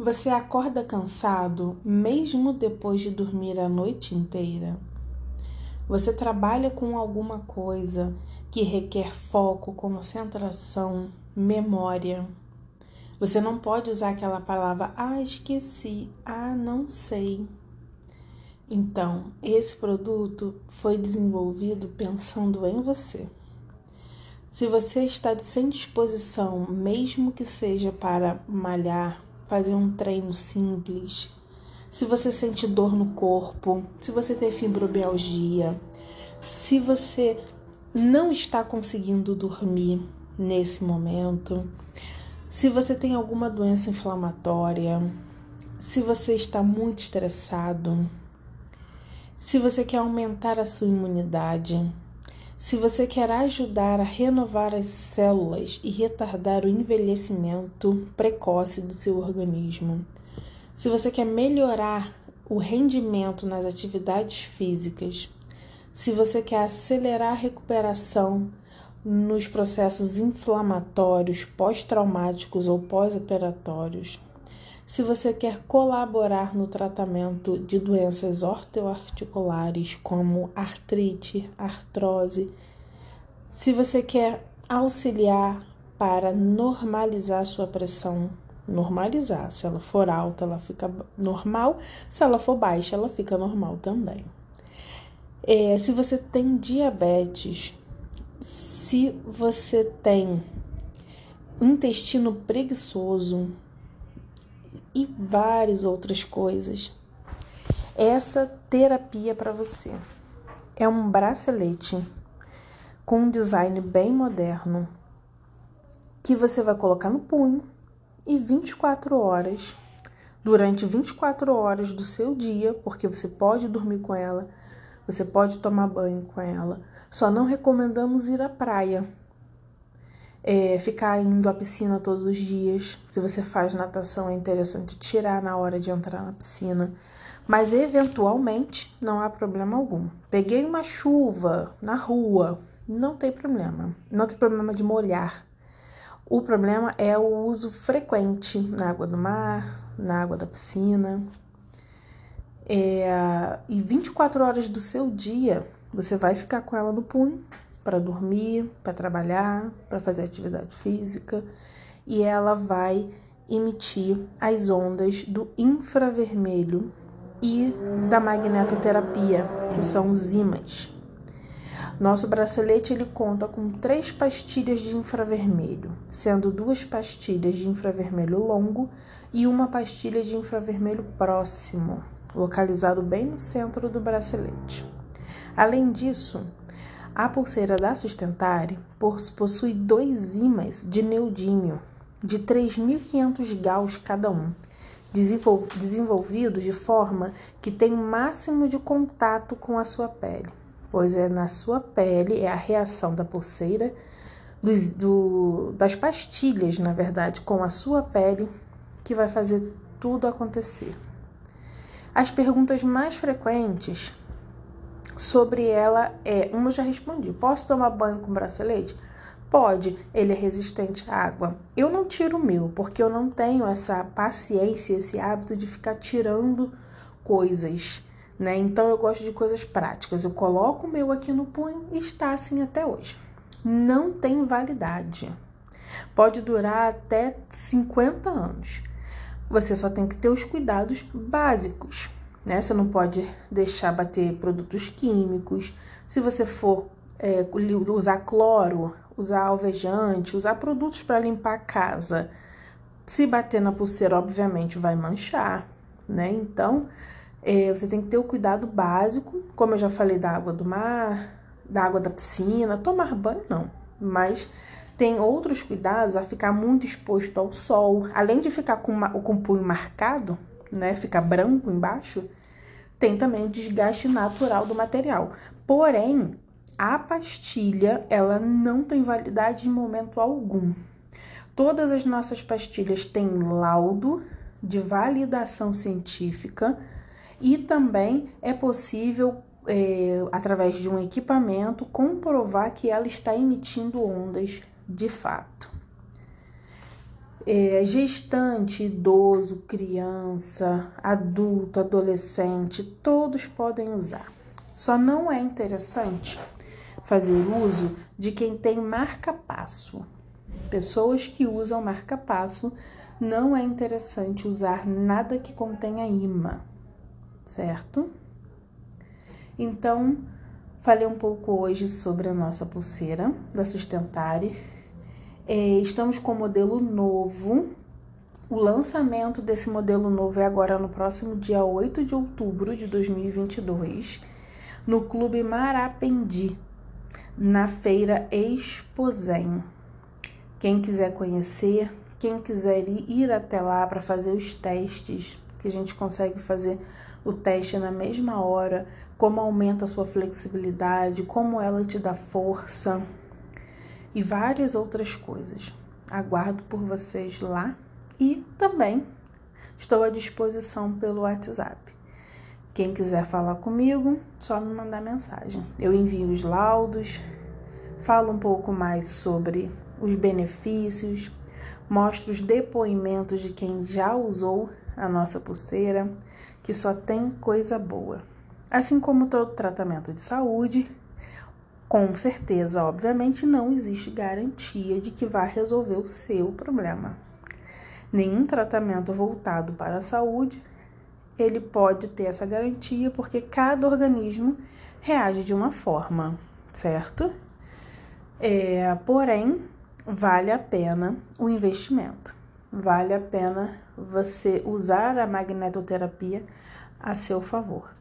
Você acorda cansado mesmo depois de dormir a noite inteira? Você trabalha com alguma coisa que requer foco, concentração, memória. Você não pode usar aquela palavra, ah, esqueci, ah, não sei. Então, esse produto foi desenvolvido pensando em você. Se você está sem disposição, mesmo que seja para malhar, fazer um treino simples, se você sente dor no corpo, se você tem fibromialgia, se você não está conseguindo dormir nesse momento, se você tem alguma doença inflamatória, se você está muito estressado, se você quer aumentar a sua imunidade, se você quer ajudar a renovar as células e retardar o envelhecimento precoce do seu organismo, se você quer melhorar o rendimento nas atividades físicas, se você quer acelerar a recuperação nos processos inflamatórios pós-traumáticos ou pós-operatórios, se você quer colaborar no tratamento de doenças ortoarticulares como artrite, artrose, se você quer auxiliar para normalizar sua pressão, normalizar, se ela for alta, ela fica normal, se ela for baixa, ela fica normal também. É, se você tem diabetes, se você tem intestino preguiçoso, e várias outras coisas. Essa terapia para você é um bracelete com um design bem moderno que você vai colocar no punho e 24 horas, durante 24 horas do seu dia, porque você pode dormir com ela, você pode tomar banho com ela. Só não recomendamos ir à praia, é, ficar indo à piscina todos os dias. Se você faz natação, é interessante tirar na hora de entrar na piscina. Mas eventualmente não há problema algum. Peguei uma chuva na rua, não tem problema. Não tem problema de molhar. O problema é o uso frequente na água do mar, na água da piscina. É, e 24 horas do seu dia você vai ficar com ela no punho para dormir, para trabalhar, para fazer atividade física, e ela vai emitir as ondas do infravermelho e da magnetoterapia, que são os ímãs. Nosso bracelete ele conta com três pastilhas de infravermelho, sendo duas pastilhas de infravermelho longo e uma pastilha de infravermelho próximo, localizado bem no centro do bracelete. Além disso, a pulseira da Sustentare possui dois ímãs de neodímio de 3.500 gauss cada um, desenvolvidos de forma que tem máximo de contato com a sua pele, pois é na sua pele é a reação da pulseira do, das pastilhas, na verdade, com a sua pele que vai fazer tudo acontecer. As perguntas mais frequentes sobre ela é: uma eu já respondi. Posso tomar banho com bracelete? Pode, ele é resistente à água. Eu não tiro o meu, porque eu não tenho essa paciência, esse hábito de ficar tirando coisas, né? Então eu gosto de coisas práticas. Eu coloco o meu aqui no punho e está assim até hoje. Não tem validade. Pode durar até 50 anos. Você só tem que ter os cuidados básicos né? Você não pode deixar bater produtos químicos. Se você for é, usar cloro, usar alvejante, usar produtos para limpar a casa, se bater na pulseira, obviamente vai manchar, né? Então, é, você tem que ter o cuidado básico, como eu já falei da água do mar, da água da piscina, tomar banho não, mas tem outros cuidados a ficar muito exposto ao sol, além de ficar com, com o punho marcado, né, ficar branco embaixo, tem também o desgaste natural do material. Porém, a pastilha, ela não tem validade em momento algum. Todas as nossas pastilhas têm laudo de validação científica e também é possível, é, através de um equipamento, comprovar que ela está emitindo ondas de fato. É, gestante, idoso, criança, adulto, adolescente, todos podem usar. Só não é interessante fazer uso de quem tem marca-passo. Pessoas que usam marca-passo não é interessante usar nada que contenha imã, certo? Então, falei um pouco hoje sobre a nossa pulseira da Sustentare. É, estamos com modelo novo. O lançamento desse modelo novo é agora no próximo dia 8 de outubro de 2022, no Clube Marapendi, na feira Exposem. Quem quiser conhecer, quem quiser ir até lá para fazer os testes, que a gente consegue fazer o teste na mesma hora, como aumenta a sua flexibilidade, como ela te dá força e várias outras coisas. Aguardo por vocês lá e também estou à disposição pelo WhatsApp. Quem quiser falar comigo, só me mandar mensagem. Eu envio os laudos, falo um pouco mais sobre os benefícios, mostro os depoimentos de quem já usou a nossa pulseira, que só tem coisa boa. Assim como todo tratamento de saúde, com certeza, obviamente, não existe garantia de que vai resolver o seu problema. Nenhum tratamento voltado para a saúde, ele pode ter essa garantia porque cada organismo reage de uma forma, certo? É, porém, vale a pena o investimento. Vale a pena você usar a magnetoterapia a seu favor.